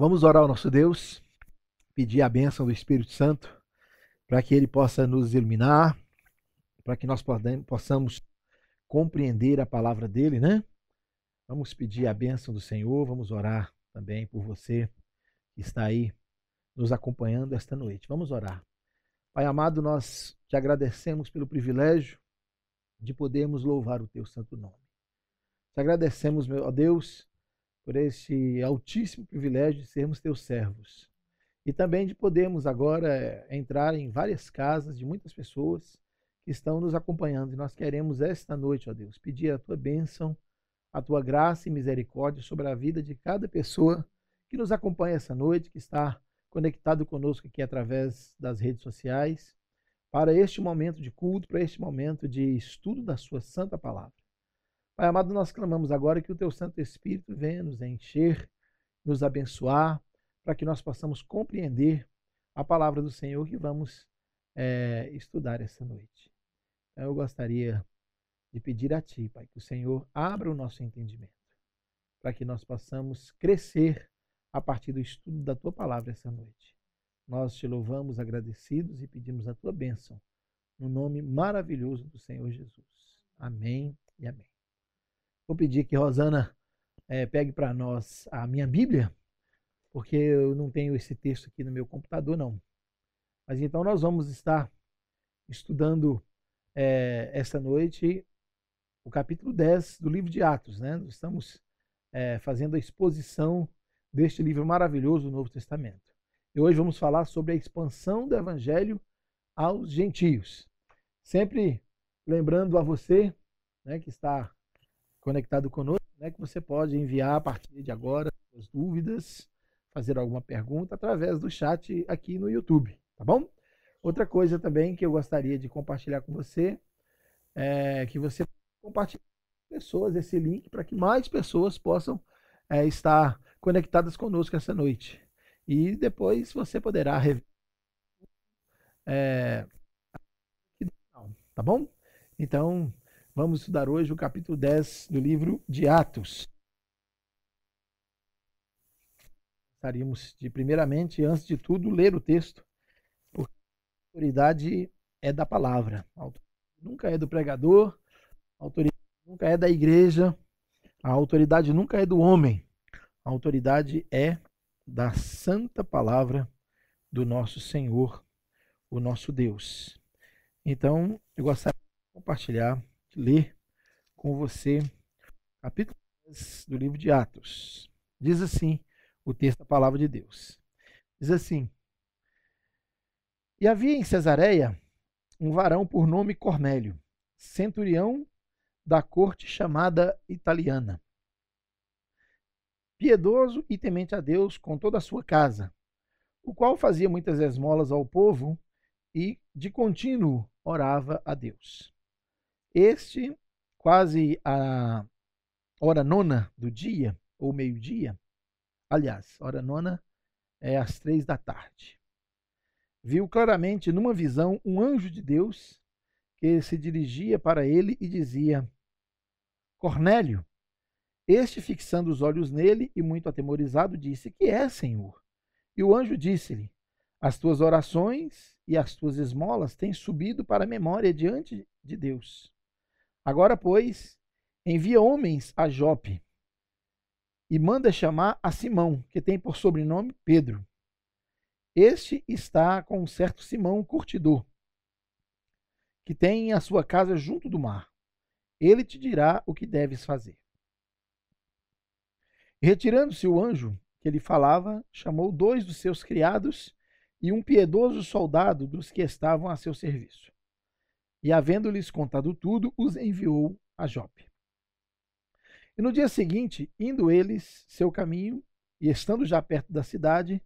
Vamos orar ao nosso Deus, pedir a bênção do Espírito Santo para que ele possa nos iluminar, para que nós possamos compreender a palavra dele, né? Vamos pedir a bênção do Senhor, vamos orar também por você que está aí nos acompanhando esta noite. Vamos orar. Pai amado, nós te agradecemos pelo privilégio de podermos louvar o teu santo nome. Te agradecemos, meu Deus, por esse altíssimo privilégio de sermos teus servos e também de podermos agora eh, entrar em várias casas de muitas pessoas que estão nos acompanhando. E nós queremos esta noite, ó Deus, pedir a tua bênção, a tua graça e misericórdia sobre a vida de cada pessoa que nos acompanha essa noite, que está conectado conosco aqui através das redes sociais, para este momento de culto, para este momento de estudo da sua santa palavra. Pai amado, nós clamamos agora que o teu Santo Espírito venha nos encher, nos abençoar, para que nós possamos compreender a palavra do Senhor que vamos é, estudar essa noite. Então, eu gostaria de pedir a Ti, Pai, que o Senhor abra o nosso entendimento, para que nós possamos crescer a partir do estudo da Tua palavra essa noite. Nós te louvamos agradecidos e pedimos a Tua bênção, no nome maravilhoso do Senhor Jesus. Amém e amém. Vou pedir que Rosana é, pegue para nós a minha Bíblia, porque eu não tenho esse texto aqui no meu computador, não. Mas então nós vamos estar estudando é, esta noite o capítulo 10 do livro de Atos. Né? Estamos é, fazendo a exposição deste livro maravilhoso do Novo Testamento. E hoje vamos falar sobre a expansão do Evangelho aos gentios. Sempre lembrando a você né, que está conectado conosco, né, que você pode enviar a partir de agora suas dúvidas, fazer alguma pergunta através do chat aqui no YouTube, tá bom? Outra coisa também que eu gostaria de compartilhar com você é que você compartilhe com pessoas esse link para que mais pessoas possam é, estar conectadas conosco essa noite. E depois você poderá rever. É, tá bom? Então, Vamos estudar hoje o capítulo 10 do livro de Atos. Gostaríamos de, primeiramente, antes de tudo, ler o texto, porque a autoridade é da palavra. Nunca é do pregador, a autoridade nunca é da igreja, a autoridade nunca é do homem. A autoridade é da santa palavra do nosso Senhor, o nosso Deus. Então, eu gostaria de compartilhar ler com você capítulo 10 do livro de Atos. Diz assim o texto da palavra de Deus. Diz assim: E havia em Cesareia um varão por nome Cornélio, centurião da corte chamada italiana. Piedoso e temente a Deus com toda a sua casa, o qual fazia muitas esmolas ao povo e de contínuo orava a Deus. Este, quase a hora nona do dia, ou meio-dia, aliás, hora nona é às três da tarde, viu claramente numa visão um anjo de Deus que se dirigia para ele e dizia: Cornélio. Este, fixando os olhos nele e muito atemorizado, disse: Que é, Senhor? E o anjo disse-lhe: As tuas orações e as tuas esmolas têm subido para a memória diante de Deus. Agora, pois, envia homens a Jope e manda chamar a Simão, que tem por sobrenome Pedro. Este está com um certo Simão curtidor, que tem a sua casa junto do mar. Ele te dirá o que deves fazer. Retirando-se o anjo que ele falava, chamou dois dos seus criados e um piedoso soldado dos que estavam a seu serviço e, havendo-lhes contado tudo, os enviou a Jope. E no dia seguinte, indo eles seu caminho, e estando já perto da cidade,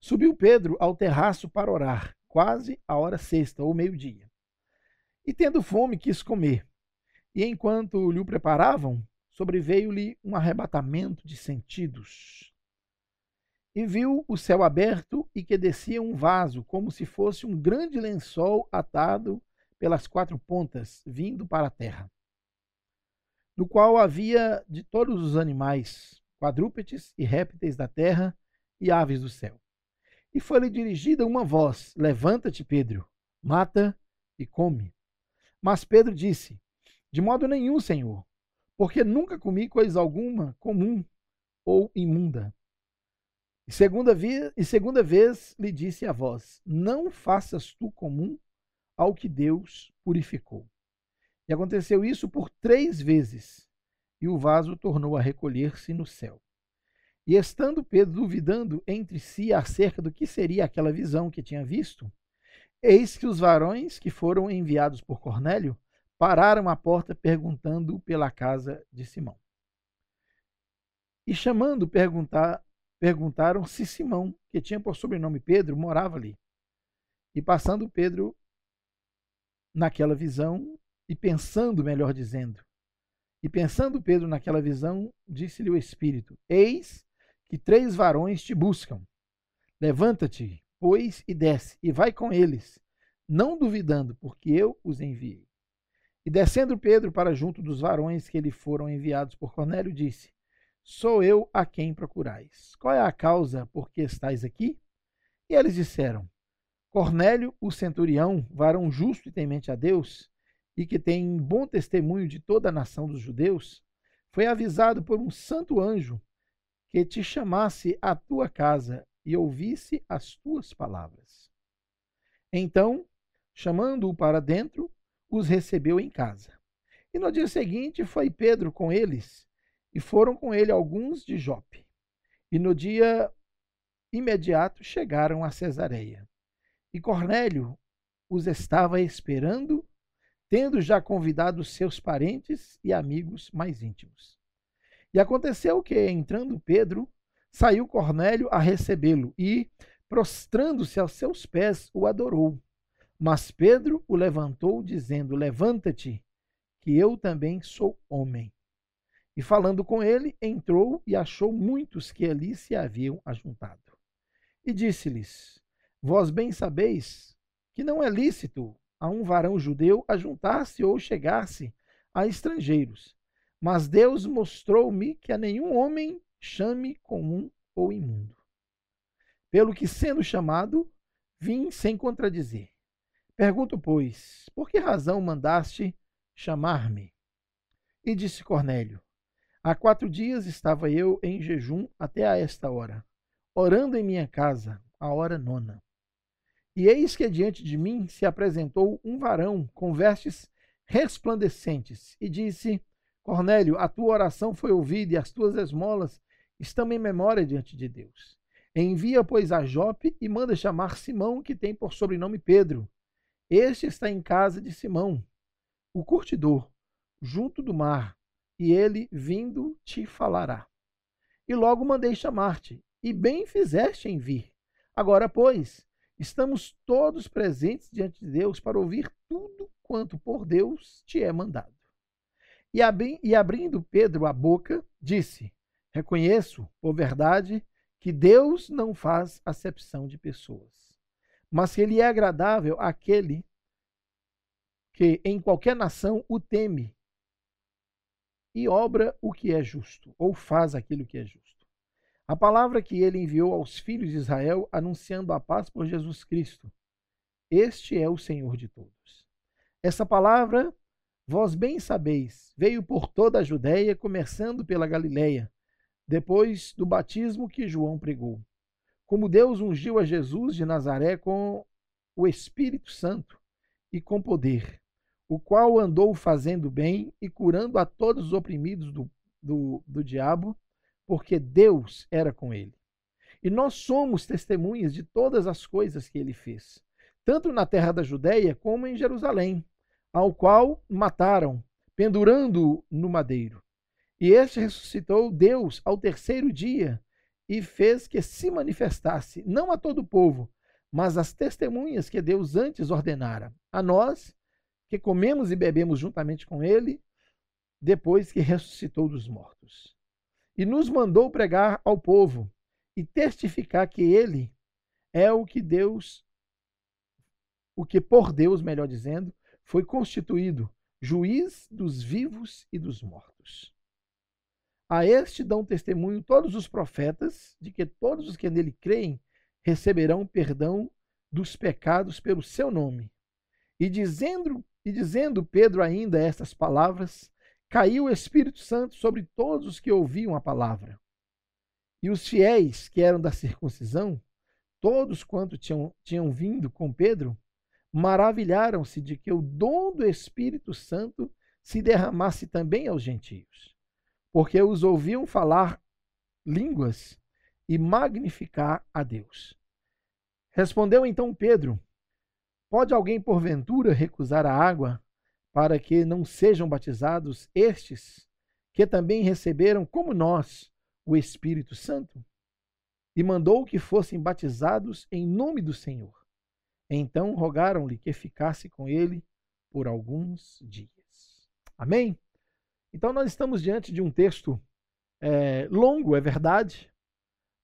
subiu Pedro ao terraço para orar, quase a hora sexta, ou meio-dia. E tendo fome, quis comer. E enquanto lhe o preparavam, sobreveio-lhe um arrebatamento de sentidos. E viu o céu aberto e que descia um vaso, como se fosse um grande lençol atado pelas quatro pontas, vindo para a terra, no qual havia de todos os animais, quadrúpedes e répteis da terra, e aves do céu. E foi-lhe dirigida uma voz: Levanta-te, Pedro, mata e come. Mas Pedro disse: De modo nenhum, Senhor, porque nunca comi coisa alguma comum ou imunda. E segunda, vez, e segunda vez lhe disse a voz: Não faças tu comum ao que Deus purificou. E aconteceu isso por três vezes, e o vaso tornou a recolher-se no céu. E estando Pedro duvidando entre si acerca do que seria aquela visão que tinha visto, eis que os varões que foram enviados por Cornélio pararam à porta perguntando pela casa de Simão. E chamando, perguntar, perguntaram se Simão, que tinha por sobrenome Pedro, morava ali. E passando Pedro naquela visão, e pensando, melhor dizendo, e pensando Pedro naquela visão, disse-lhe o Espírito: Eis que três varões te buscam. Levanta-te, pois, e desce, e vai com eles, não duvidando, porque eu os enviei. E descendo Pedro para junto dos varões que lhe foram enviados por Cornélio, disse: Sou eu a quem procurais. Qual é a causa por que estáis aqui? E eles disseram: Cornélio, o centurião, varão justo e temente a Deus, e que tem bom testemunho de toda a nação dos judeus, foi avisado por um santo anjo que te chamasse à tua casa e ouvisse as tuas palavras. Então, chamando-o para dentro, os recebeu em casa. E no dia seguinte foi Pedro com eles, e foram com ele alguns de Jope. E no dia imediato chegaram a Cesareia. E Cornélio os estava esperando tendo já convidado seus parentes e amigos mais íntimos. E aconteceu que, entrando Pedro, saiu Cornélio a recebê-lo e, prostrando-se aos seus pés, o adorou. Mas Pedro o levantou, dizendo: Levanta-te, que eu também sou homem. E falando com ele, entrou e achou muitos que ali se haviam ajuntado. E disse-lhes: Vós bem sabeis que não é lícito a um varão judeu a juntar-se ou chegar-se a estrangeiros. Mas Deus mostrou-me que a nenhum homem chame comum ou imundo. Pelo que, sendo chamado, vim sem contradizer. Pergunto, pois, por que razão mandaste chamar-me? E disse Cornélio: Há quatro dias estava eu em jejum até a esta hora, orando em minha casa, a hora nona. E eis que diante de mim se apresentou um varão com vestes resplandecentes e disse: Cornélio, a tua oração foi ouvida e as tuas esmolas estão em memória diante de Deus. Envia, pois, a Jope e manda chamar Simão, que tem por sobrenome Pedro. Este está em casa de Simão, o curtidor, junto do mar, e ele, vindo, te falará. E logo mandei chamar-te, e bem fizeste em vir. Agora, pois, Estamos todos presentes diante de Deus para ouvir tudo quanto por Deus te é mandado. E, abri, e abrindo Pedro a boca, disse: Reconheço, por verdade, que Deus não faz acepção de pessoas, mas que Ele é agradável àquele que em qualquer nação o teme e obra o que é justo, ou faz aquilo que é justo. A palavra que ele enviou aos filhos de Israel, anunciando a paz por Jesus Cristo. Este é o Senhor de todos. Essa palavra, vós bem sabeis, veio por toda a Judéia, começando pela Galiléia, depois do batismo que João pregou. Como Deus ungiu a Jesus de Nazaré com o Espírito Santo e com poder, o qual andou fazendo bem e curando a todos os oprimidos do, do, do diabo porque Deus era com ele. E nós somos testemunhas de todas as coisas que ele fez, tanto na terra da Judéia como em Jerusalém, ao qual mataram, pendurando-o no madeiro. E este ressuscitou Deus ao terceiro dia e fez que se manifestasse, não a todo o povo, mas às testemunhas que Deus antes ordenara, a nós, que comemos e bebemos juntamente com ele, depois que ressuscitou dos mortos e nos mandou pregar ao povo e testificar que ele é o que Deus, o que por Deus, melhor dizendo, foi constituído juiz dos vivos e dos mortos. A este dão testemunho todos os profetas de que todos os que nele creem receberão perdão dos pecados pelo seu nome. E dizendo, e dizendo Pedro ainda estas palavras, caiu o Espírito Santo sobre todos os que ouviam a palavra. E os fiéis que eram da circuncisão, todos quanto tinham, tinham vindo com Pedro, maravilharam-se de que o dom do Espírito Santo se derramasse também aos gentios, porque os ouviam falar línguas e magnificar a Deus. Respondeu então Pedro: Pode alguém porventura recusar a água para que não sejam batizados estes, que também receberam, como nós, o Espírito Santo? E mandou que fossem batizados em nome do Senhor. Então rogaram-lhe que ficasse com ele por alguns dias. Amém? Então nós estamos diante de um texto é, longo, é verdade,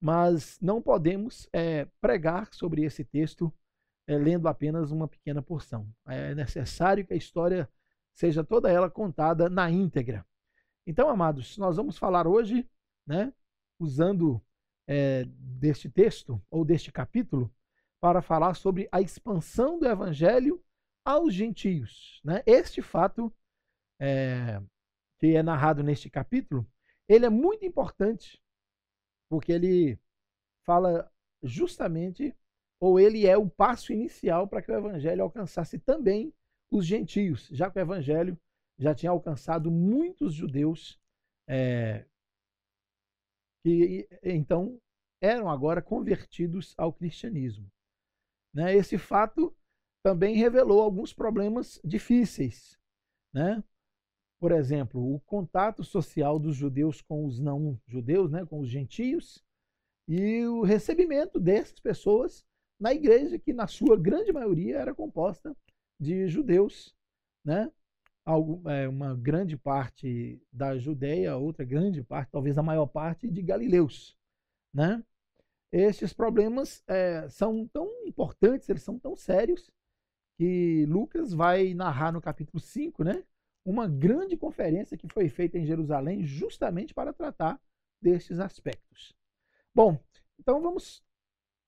mas não podemos é, pregar sobre esse texto é, lendo apenas uma pequena porção. É necessário que a história seja toda ela contada na íntegra. Então, amados, nós vamos falar hoje, né, usando é, deste texto ou deste capítulo, para falar sobre a expansão do evangelho aos gentios. Né? Este fato é, que é narrado neste capítulo, ele é muito importante, porque ele fala justamente ou ele é o passo inicial para que o evangelho alcançasse também os gentios, já que o evangelho já tinha alcançado muitos judeus é, que então eram agora convertidos ao cristianismo. Né? Esse fato também revelou alguns problemas difíceis. Né? Por exemplo, o contato social dos judeus com os não judeus, né? com os gentios, e o recebimento dessas pessoas na igreja, que na sua grande maioria era composta de judeus, né? É, uma grande parte da Judéia, outra grande parte, talvez a maior parte, de galileus. Né? Estes problemas é, são tão importantes, eles são tão sérios, que Lucas vai narrar no capítulo 5, né? Uma grande conferência que foi feita em Jerusalém justamente para tratar destes aspectos. Bom, então vamos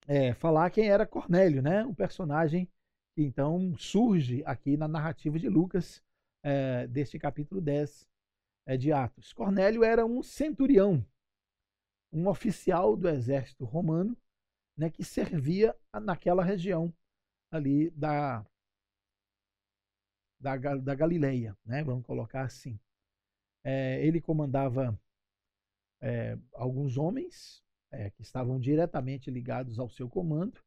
é, falar quem era Cornélio, né? Um personagem então surge aqui na narrativa de Lucas, é, deste capítulo 10 é, de Atos. Cornélio era um centurião, um oficial do exército romano, né, que servia naquela região ali da, da, da Galileia, né? Vamos colocar assim. É, ele comandava é, alguns homens é, que estavam diretamente ligados ao seu comando,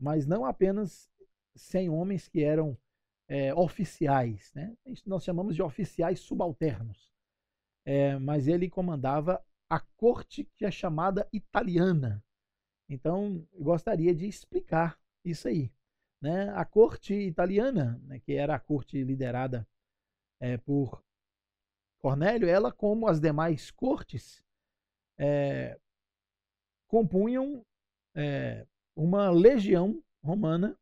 mas não apenas 100 homens que eram é, oficiais, né? nós chamamos de oficiais subalternos, é, mas ele comandava a corte que é chamada italiana. Então, eu gostaria de explicar isso aí. Né? A corte italiana, né, que era a corte liderada é, por Cornélio, ela, como as demais cortes, é, compunham é, uma legião romana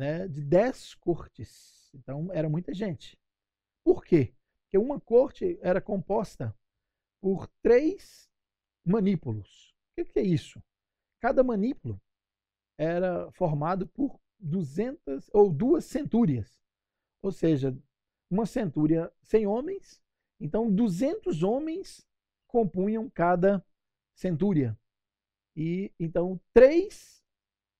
né, de dez cortes. Então, era muita gente. Por quê? Porque uma corte era composta por três manípulos. O que é isso? Cada manípulo era formado por 200 ou duas centúrias. Ou seja, uma centúria sem homens, então 200 homens compunham cada centúria. E então três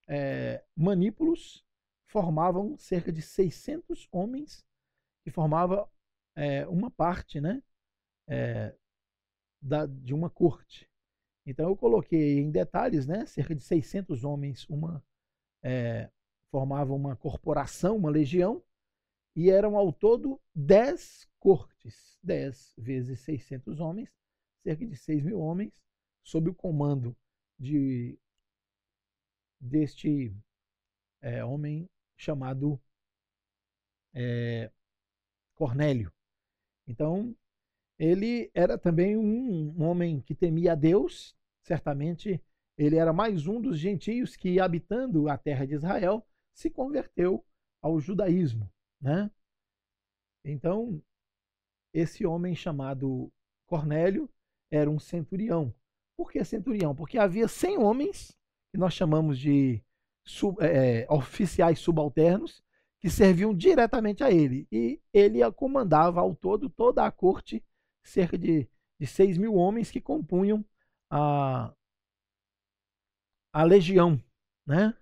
é, manípulos formavam cerca de 600 homens, que formava é, uma parte né, é, da, de uma corte. Então eu coloquei em detalhes, né, cerca de 600 homens, uma é, formavam uma corporação, uma legião, e eram ao todo 10 cortes, 10 vezes 600 homens, cerca de 6 mil homens, sob o comando de deste é, homem chamado é, Cornélio. Então, ele era também um, homem que temia a Deus, certamente ele era mais um dos gentios que, habitando a terra de Israel, se converteu ao judaísmo. Né? Então, esse homem chamado Cornélio era um centurião. Por que centurião? Porque havia 100 homens, que nós chamamos de sub, é, oficiais subalternos, que serviam diretamente a ele. E ele comandava ao todo toda a corte, cerca de, de 6 mil homens que compunham a, a legião. Né?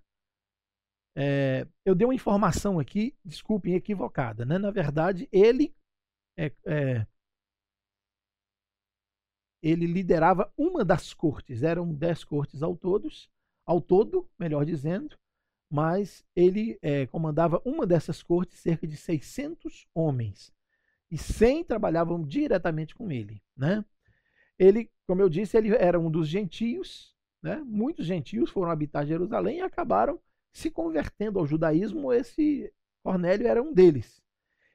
É, eu dei uma informação aqui, desculpem, equivocada. Né? Na verdade, ele é, é, ele liderava uma das cortes, eram dez cortes ao todos, ao todo, melhor dizendo, mas ele é, comandava uma dessas cortes, cerca de 600 homens, e 100 trabalhavam diretamente com ele, né? Ele, como eu disse, ele era um dos gentios, né? Muitos gentios foram habitar Jerusalém e acabaram se convertendo ao judaísmo. Esse Cornélio era um deles.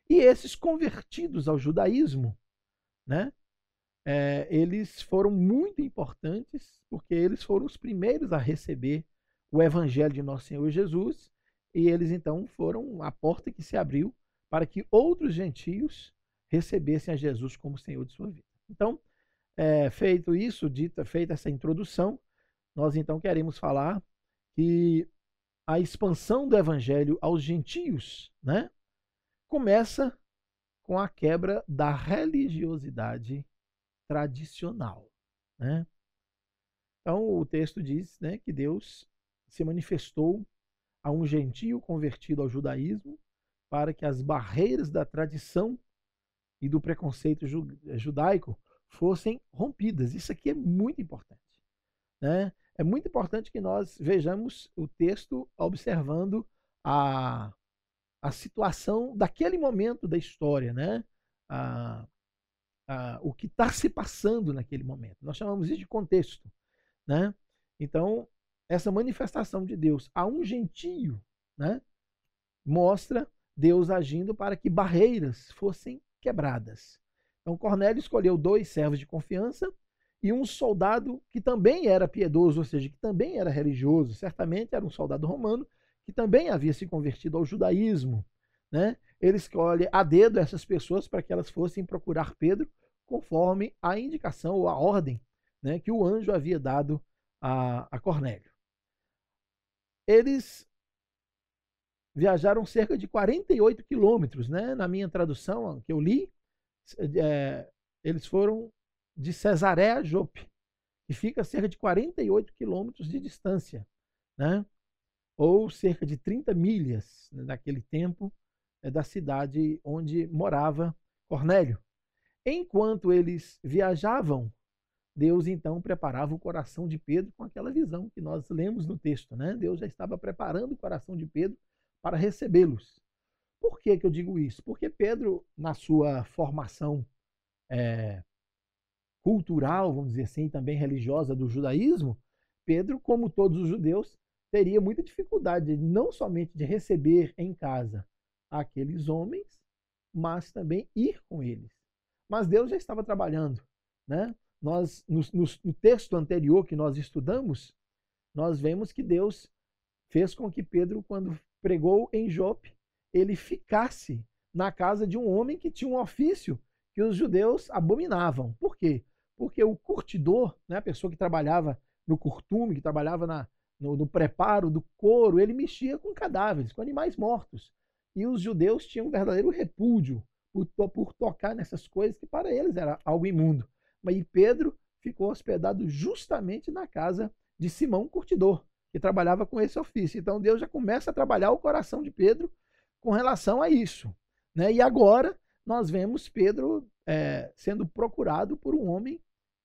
E esses convertidos ao judaísmo, né? É, eles foram muito importantes porque eles foram os primeiros a receber o evangelho de nosso Senhor Jesus e eles então foram a porta que se abriu para que outros gentios recebessem a Jesus como Senhor de sua vida. Então, é, feito isso, dita, feita essa introdução, nós então queremos falar que a expansão do evangelho aos gentios, né, começa com a quebra da religiosidade tradicional. Né? Então, o texto diz né, que Deus se manifestou a um gentio convertido ao judaísmo para que as barreiras da tradição e do preconceito judaico fossem rompidas. Isso aqui é muito importante. Né? É muito importante que nós vejamos o texto observando a, a situação daquele momento da história, né? A, a, o que está se passando naquele momento. Nós chamamos isso de contexto. Né? Então, essa manifestação de Deus a um gentio né, mostra Deus agindo para que barreiras fossem quebradas. Então, Cornélio escolheu dois servos de confiança e um soldado que também era piedoso, ou seja, que também era religioso, certamente era um soldado romano, que também havia se convertido ao judaísmo. Né? Ele escolhe a dedo essas pessoas para que elas fossem procurar Pedro, conforme a indicação ou a ordem né, que o anjo havia dado a, a Cornélio. Eles viajaram cerca de 48 quilômetros, né? Na minha tradução que eu li, é, eles foram de Cesaré a Jope, que fica a cerca de 48 quilômetros de distância, né? Ou cerca de 30 milhas né, naquele tempo é, da cidade onde morava Cornélio. Enquanto eles viajavam, Deus então preparava o coração de Pedro com aquela visão que nós lemos no texto, né? Deus já estava preparando o coração de Pedro para recebê-los. Por que, que eu digo isso? Porque Pedro, na sua formação é, cultural, vamos dizer assim, também religiosa do judaísmo, Pedro, como todos os judeus, teria muita dificuldade não somente de receber em casa aqueles homens, mas também ir com eles. Mas Deus já estava trabalhando, né? Nós no, no, no texto anterior que nós estudamos, nós vemos que Deus fez com que Pedro, quando pregou em Jope, ele ficasse na casa de um homem que tinha um ofício que os judeus abominavam. Por quê? Porque o curtidor, né, a pessoa que trabalhava no curtume, que trabalhava na, no, no, preparo do couro, ele mexia com cadáveres, com animais mortos. E os judeus tinham um verdadeiro repúdio por, tocar nessas coisas que para eles era algo imundo. Mas Pedro ficou hospedado justamente na casa de Simão Curtidor, que trabalhava com esse ofício. Então Deus já começa a trabalhar o coração de Pedro com relação a isso. Né? E agora nós vemos Pedro é, sendo procurado por um homem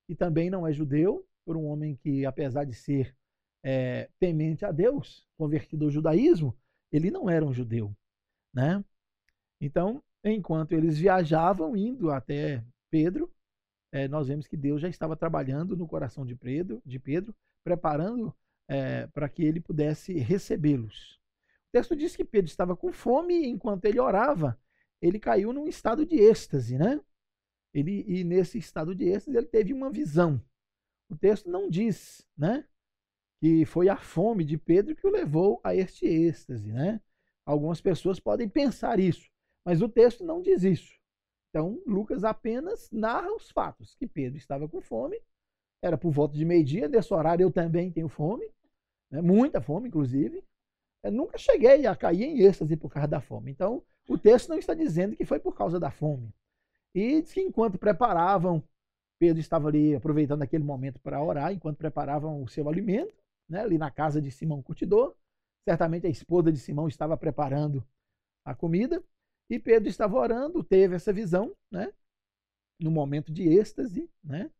que também não é judeu, por um homem que, apesar de ser é, temente a Deus, convertido ao judaísmo, ele não era um judeu. Né? Então, enquanto eles viajavam indo até Pedro, é, nós vemos que Deus já estava trabalhando no coração de Pedro, de Pedro preparando é, para que ele pudesse recebê-los. O texto diz que Pedro estava com fome e enquanto ele orava, ele caiu num estado de êxtase, né? Ele, e nesse estado de êxtase ele teve uma visão. O texto não diz, né? Que foi a fome de Pedro que o levou a este êxtase, né? Algumas pessoas podem pensar isso, mas o texto não diz isso. Então, Lucas apenas narra os fatos, que Pedro estava com fome, era por volta de meio-dia, nesse horário eu também tenho fome, né, muita fome, inclusive. Eu nunca cheguei a cair em êxtase por causa da fome. Então, o texto não está dizendo que foi por causa da fome. E diz que enquanto preparavam, Pedro estava ali aproveitando aquele momento para orar, enquanto preparavam o seu alimento, né, ali na casa de Simão Curtidor. Certamente a esposa de Simão estava preparando a comida e Pedro estava orando, teve essa visão, né, no momento de êxtase, né,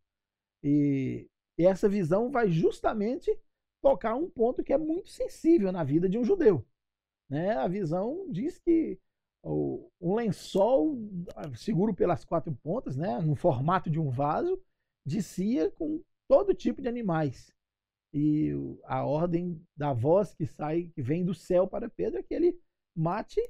e, e essa visão vai justamente tocar um ponto que é muito sensível na vida de um judeu. Né? A visão diz que um lençol seguro pelas quatro pontas, né, no formato de um vaso, descia com todo tipo de animais. E a ordem da voz que sai, que vem do céu para Pedro é que ele mate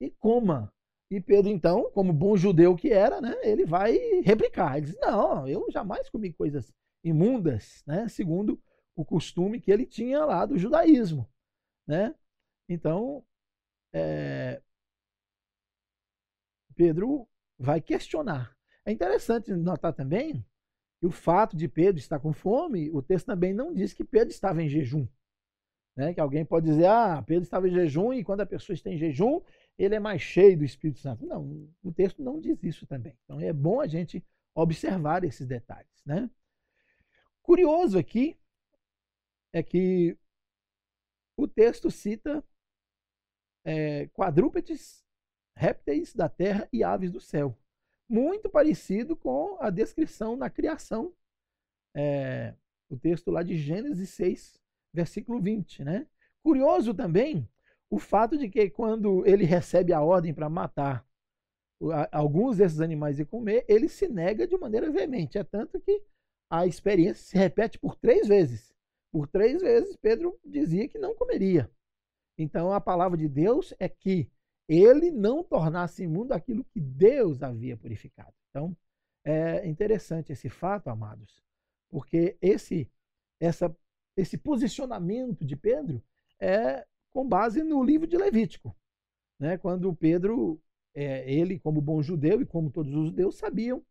e coma. E Pedro, então, como bom judeu que era, né, ele vai replicar. Ele diz: Não, eu jamais comi coisas imundas, né, segundo o costume que ele tinha lá do judaísmo. Né? Então, é, Pedro vai questionar. É interessante notar também que o fato de Pedro estar com fome, o texto também não diz que Pedro estava em jejum. Né? Que alguém pode dizer, ah, Pedro estava em jejum e quando a pessoa está em jejum, ele é mais cheio do Espírito Santo. Não, o texto não diz isso também. Então é bom a gente observar esses detalhes. Né? Curioso aqui é que o texto cita é, quadrúpedes, répteis da terra e aves do céu. Muito parecido com a descrição na criação. É, o texto lá de Gênesis 6, versículo 20. Né? Curioso também o fato de que quando ele recebe a ordem para matar alguns desses animais e comer, ele se nega de maneira veemente. É tanto que a experiência se repete por três vezes. Por três vezes Pedro dizia que não comeria. Então a palavra de Deus é que ele não tornasse imundo aquilo que Deus havia purificado. Então é interessante esse fato, amados, porque esse essa esse posicionamento de Pedro é com base no livro de Levítico, né? Quando Pedro, é, ele como bom judeu e como todos os judeus sabiam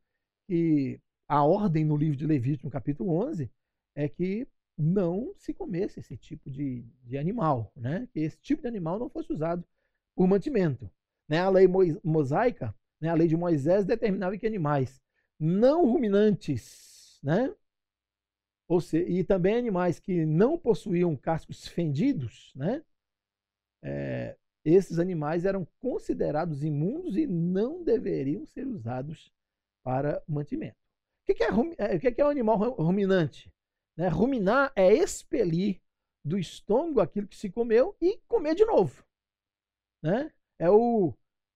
que a ordem no livro de Levítico, no capítulo 11, é que não se comesse esse tipo de, de animal, né? Que esse tipo de animal não fosse usado por mantimento. Né? A lei mosaica, né? a lei de Moisés, determinava que animais não ruminantes, né? Ou seja, e também animais que não possuíam cascos fendidos, né? É, esses animais eram considerados imundos e não deveriam ser usados para mantimento. O que é, é o que é um animal ruminante? Né? Ruminar é expelir do estômago aquilo que se comeu e comer de novo. Né? É o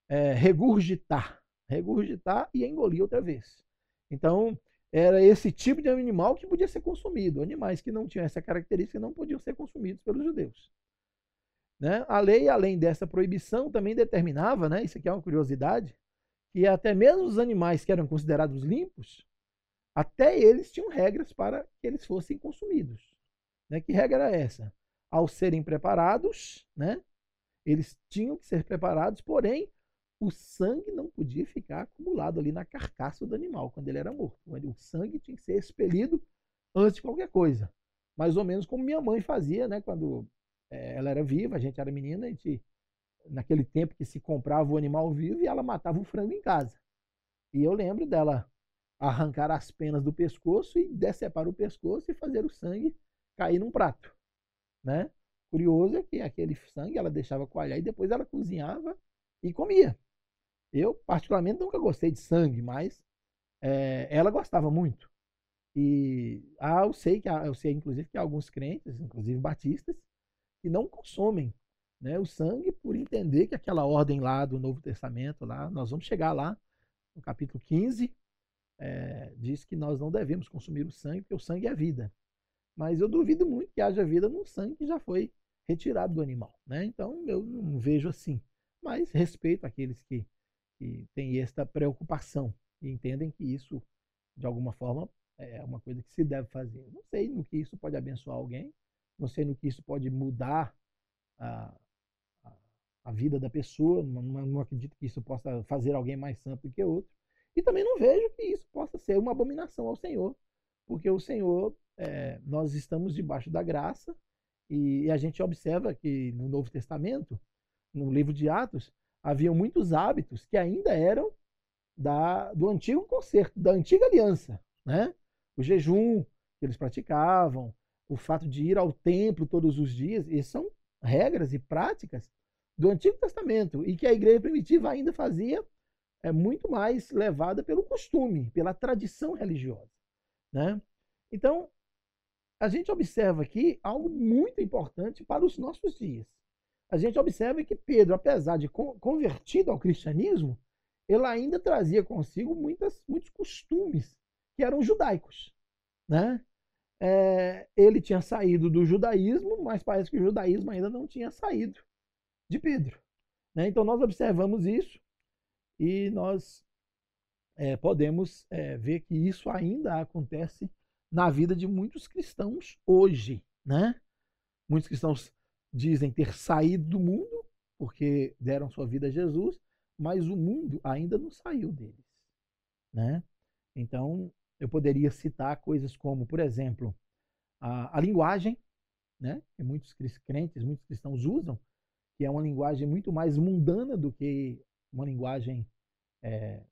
é, regurgitar. Regurgitar e engolir outra vez. Então, era esse tipo de animal que podia ser consumido. Animais que não tinham essa característica não podiam ser consumidos pelos judeus. Né? A lei, além dessa proibição, também determinava, né, isso aqui é uma curiosidade, que até mesmo os animais que eram considerados limpos, até eles tinham regras para que eles fossem consumidos. Né? Que regra era essa? Ao serem preparados, né, eles tinham que ser preparados, porém, o sangue não podia ficar acumulado ali na carcaça do animal quando ele era morto. O sangue tinha que ser expelido antes de qualquer coisa. Mais ou menos como minha mãe fazia, né? Quando é, ela era viva, a gente era menina, a gente, naquele tempo que se comprava o animal vivo e ela matava o frango em casa. E eu lembro dela arrancar as penas do pescoço e decepar o pescoço e fazer o sangue cair num prato, né? Curioso é que aquele sangue ela deixava coalhar e depois ela cozinhava e comia. Eu, particularmente, nunca gostei de sangue, mas é, ela gostava muito. E ah, eu sei que eu sei, inclusive, que alguns crentes, inclusive batistas, que não consomem né, o sangue por entender que aquela ordem lá do Novo Testamento, lá, nós vamos chegar lá no capítulo 15, é, diz que nós não devemos consumir o sangue, porque o sangue é vida. Mas eu duvido muito que haja vida num sangue que já foi retirado do animal. Né? Então eu não vejo assim. Mas respeito aqueles que, que têm esta preocupação e entendem que isso, de alguma forma, é uma coisa que se deve fazer. Não sei no que isso pode abençoar alguém, não sei no que isso pode mudar a, a, vida da pessoa, não, não, acredito que isso possa fazer alguém mais santo do que outro. E também não vejo que isso possa ser uma abominação ao Senhor, porque o Senhor, é, nós estamos debaixo da graça, e a gente observa que no Novo Testamento, no livro de Atos, havia muitos hábitos que ainda eram da, do antigo concerto, da antiga aliança. Né? O jejum que eles praticavam, o fato de ir ao templo todos os dias, essas são regras e práticas do Antigo Testamento e que a igreja primitiva ainda fazia é muito mais levada pelo costume, pela tradição religiosa. Né? Então, a gente observa aqui algo muito importante para os nossos dias. A gente observa que Pedro, apesar de convertido ao cristianismo, ele ainda trazia consigo muitas, muitos costumes que eram judaicos. Né? É, ele tinha saído do judaísmo, mas parece que o judaísmo ainda não tinha saído de Pedro. Né? Então nós observamos isso e nós é, podemos é, ver que isso ainda acontece na vida de muitos cristãos hoje. Né? Muitos cristãos dizem ter saído do mundo porque deram sua vida a Jesus, mas o mundo ainda não saiu deles. Né? Então, eu poderia citar coisas como, por exemplo, a, a linguagem, né? que muitos crentes, muitos cristãos usam, que é uma linguagem muito mais mundana do que uma linguagem é,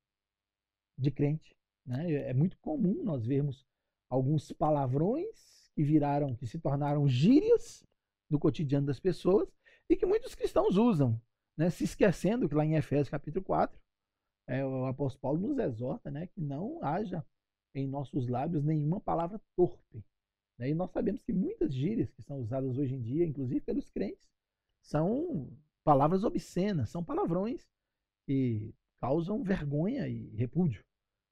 de crente. Né? É muito comum nós vermos alguns palavrões que viraram, que se tornaram gírias no cotidiano das pessoas e que muitos cristãos usam, né? se esquecendo que lá em Efésios capítulo 4, é, o apóstolo Paulo nos exorta né, que não haja em nossos lábios nenhuma palavra torpe. Né? E nós sabemos que muitas gírias que são usadas hoje em dia, inclusive pelos crentes, são palavras obscenas, são palavrões que causam vergonha e repúdio.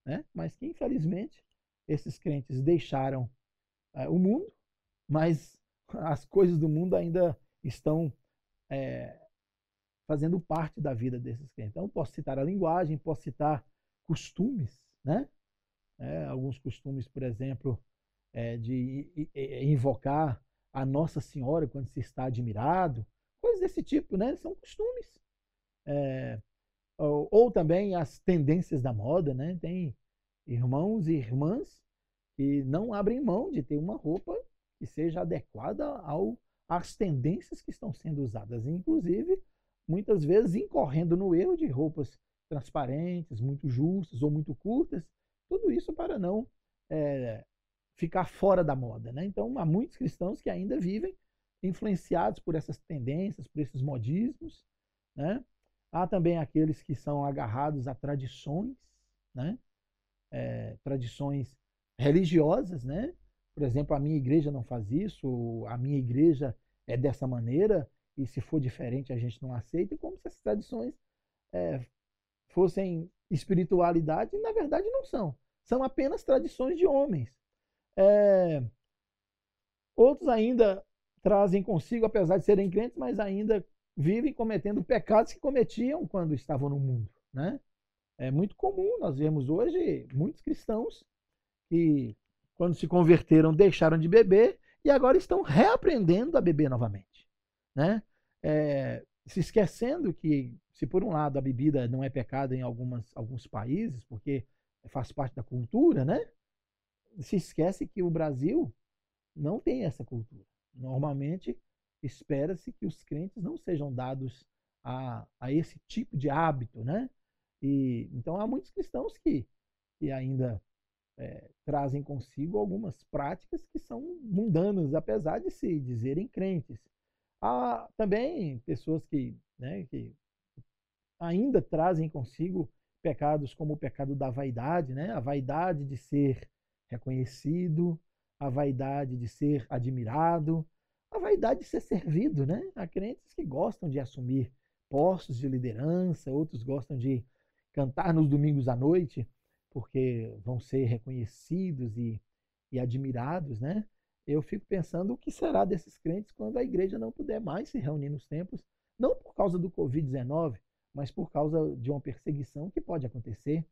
Né? Mas que, infelizmente, esses crentes deixaram é, o mundo, mas as coisas do mundo ainda estão é, fazendo parte da vida desses crentes. Então, posso citar a linguagem, posso citar costumes, né? É, alguns costumes, por exemplo, é, de invocar a Nossa Senhora quando se está admirado, coisas desse tipo, né? São costumes. É, ou, ou, também as tendências da moda, né? Tem irmãos e irmãs que não abrem mão de ter uma roupa que seja adequada ao, às tendências que estão sendo usadas, inclusive muitas vezes incorrendo no erro de roupas transparentes, muito justas ou muito curtas, tudo isso para não é, ficar fora da moda. Né? Então, há muitos cristãos que ainda vivem influenciados por essas tendências, por esses modismos. Né? Há também aqueles que são agarrados a tradições, né? É, tradições religiosas. Né? Por exemplo, a minha igreja não faz isso, a minha igreja é dessa maneira, e se for diferente a gente não aceita, como se essas tradições é, fossem espiritualidade, na verdade não são. São apenas tradições de homens. É, outros ainda trazem consigo, apesar de serem crentes, mas ainda vivem cometendo pecados que cometiam quando estavam no mundo. Né? É muito comum, nós vemos hoje muitos cristãos que, quando se converteram, deixaram de beber e agora estão reaprendendo a beber novamente. Né? É, se esquecendo que, se por um lado a bebida não é pecado em algumas, alguns países, porque faz parte da cultura, né? Se esquece que o Brasil não tem essa cultura. Normalmente espera-se que os crentes não sejam dados a, a esse tipo de hábito, né? E, então há muitos cristãos que, que ainda é, trazem consigo algumas práticas que são mundanas, apesar de se dizerem crentes. Há também pessoas que, né, que ainda trazem consigo pecados como o pecado da vaidade, né? a vaidade de ser reconhecido, a vaidade de ser admirado, a vaidade de ser servido. Né? Há crentes que gostam de assumir postos de liderança, outros gostam de cantar nos domingos à noite, porque vão ser reconhecidos e, e admirados, né? eu fico pensando o que será desses crentes quando a igreja não puder mais se reunir nos templos, não por causa do Covid-19, mas por causa de uma perseguição que pode acontecer,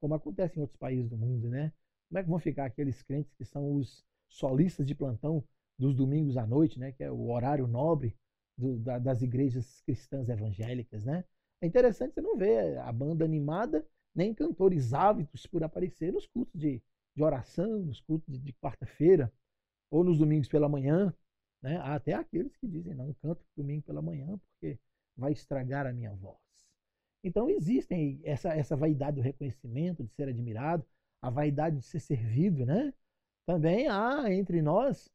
como acontece em outros países do mundo, né? Como é que vão ficar aqueles crentes que são os solistas de plantão dos domingos à noite, né? Que é o horário nobre do, da, das igrejas cristãs evangélicas, né? É interessante você não ver a banda animada nem cantores ávidos por aparecer nos cultos de, de oração, nos cultos de, de quarta-feira, ou nos domingos pela manhã. Né? Há até aqueles que dizem, não canto domingo pela manhã porque vai estragar a minha voz. Então existem essa, essa vaidade do reconhecimento, de ser admirado, a vaidade de ser servido, né? Também há entre nós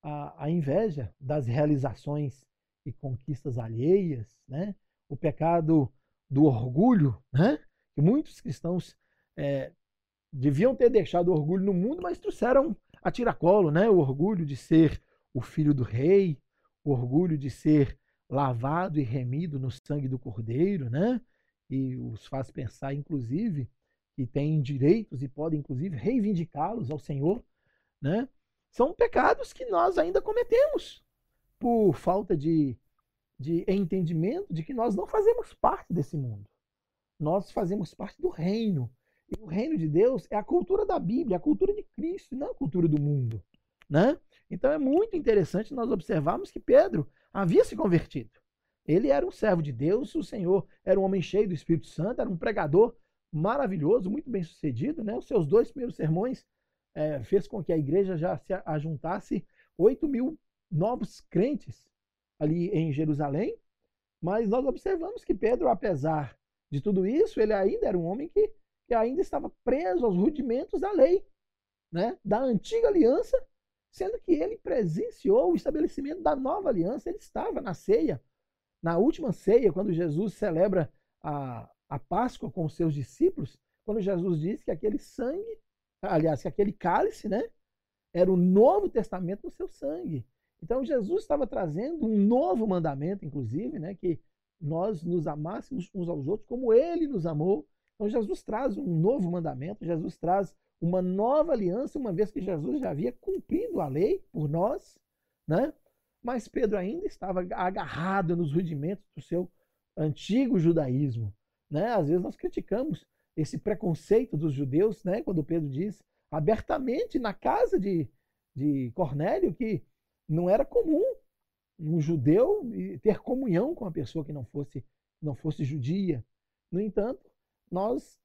a, a inveja das realizações e conquistas alheias, né? O pecado do orgulho, né? Que muitos cristãos é, deviam ter deixado o orgulho no mundo, mas trouxeram a tiracolo, né? O orgulho de ser o filho do rei, o orgulho de ser lavado e remido no sangue do cordeiro, né? E os faz pensar, inclusive, que têm direitos e podem, inclusive, reivindicá-los ao Senhor, né? São pecados que nós ainda cometemos por falta de, de entendimento de que nós não fazemos parte desse mundo. Nós fazemos parte do reino. E o reino de Deus é a cultura da Bíblia, a cultura de Cristo, não a cultura do mundo. Né? Então é muito interessante nós observarmos que Pedro havia se convertido. Ele era um servo de Deus, o Senhor era um homem cheio do Espírito Santo, era um pregador maravilhoso, muito bem sucedido. Né? Os seus dois primeiros sermões é, fez com que a igreja já se ajuntasse 8 mil novos crentes ali em Jerusalém. Mas nós observamos que Pedro, apesar de tudo isso, ele ainda era um homem que, que ainda estava preso aos rudimentos da lei, né? da antiga aliança, sendo que ele presenciou o estabelecimento da nova aliança. Ele estava na ceia, na última ceia, quando Jesus celebra a, a Páscoa com os seus discípulos, quando Jesus disse que aquele sangue aliás, que aquele cálice, né, era o Novo Testamento no seu sangue. Então Jesus estava trazendo um novo mandamento, inclusive, né, que nós nos amássemos uns aos outros como ele nos amou. Então Jesus traz um novo mandamento, Jesus traz uma nova aliança, uma vez que Jesus já havia cumprido a lei por nós, né? Mas Pedro ainda estava agarrado nos rudimentos do seu antigo judaísmo, né? Às vezes nós criticamos esse preconceito dos judeus, né? quando Pedro diz abertamente na casa de, de Cornélio que não era comum um judeu ter comunhão com uma pessoa que não fosse, não fosse judia. No entanto, nós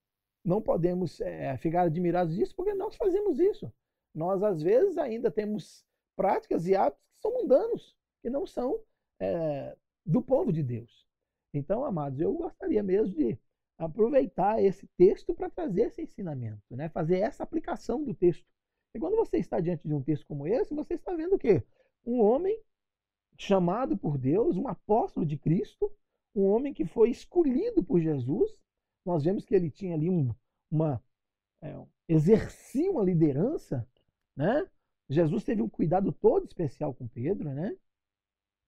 não podemos é, ficar admirados disso porque nós fazemos isso. Nós, às vezes, ainda temos práticas e hábitos são mundanos, que não são é, do povo de Deus. Então, amados, eu gostaria mesmo de aproveitar esse texto para trazer esse ensinamento, né? fazer essa aplicação do texto. E quando você está diante de um texto como esse, você está vendo o quê? Um homem chamado por Deus, um apóstolo de Cristo, um homem que foi escolhido por Jesus. Nós vemos que ele tinha ali um, uma. É, exercia uma liderança, né? Jesus teve um cuidado todo especial com Pedro, né?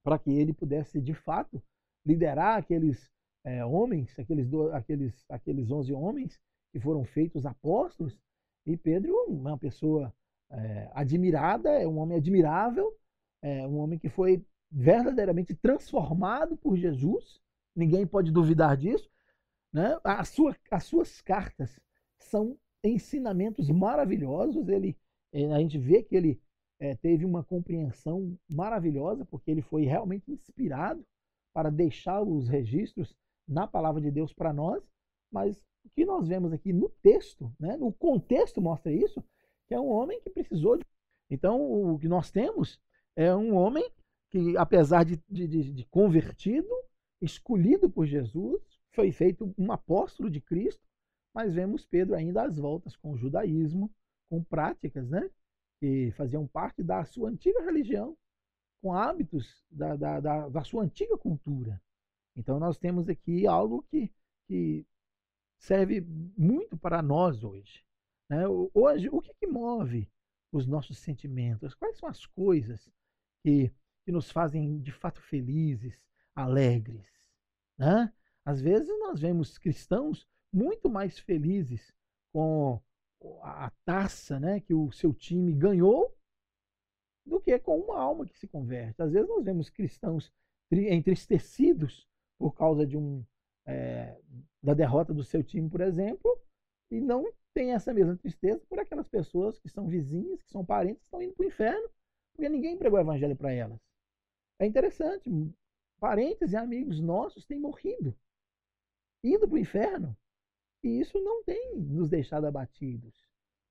Para que ele pudesse, de fato, liderar aqueles é, homens, aqueles, do, aqueles, aqueles 11 homens que foram feitos apóstolos, e Pedro uma pessoa é, admirada, é um homem admirável, é um homem que foi verdadeiramente transformado por Jesus, ninguém pode duvidar disso. Né? A sua, as suas cartas são ensinamentos maravilhosos, ele, a gente vê que ele é, teve uma compreensão maravilhosa, porque ele foi realmente inspirado para deixar os registros na palavra de Deus para nós, mas o que nós vemos aqui no texto, né, no contexto mostra isso, que é um homem que precisou de. Então, o que nós temos é um homem que, apesar de, de, de convertido, escolhido por Jesus, foi feito um apóstolo de Cristo, mas vemos Pedro ainda às voltas com o judaísmo, com práticas né, que faziam parte da sua antiga religião, com hábitos da, da, da, da sua antiga cultura. Então nós temos aqui algo que, que serve muito para nós hoje. Né? Hoje, o que, que move os nossos sentimentos? Quais são as coisas que, que nos fazem de fato felizes, alegres? Né? Às vezes nós vemos cristãos muito mais felizes com a taça né, que o seu time ganhou do que com uma alma que se converte. Às vezes nós vemos cristãos entristecidos por causa de um é, da derrota do seu time, por exemplo, e não tem essa mesma tristeza por aquelas pessoas que são vizinhas, que são parentes, que estão indo para o inferno, porque ninguém pregou o evangelho para elas. É interessante, parentes e amigos nossos têm morrido, indo para o inferno, E isso não tem nos deixado abatidos.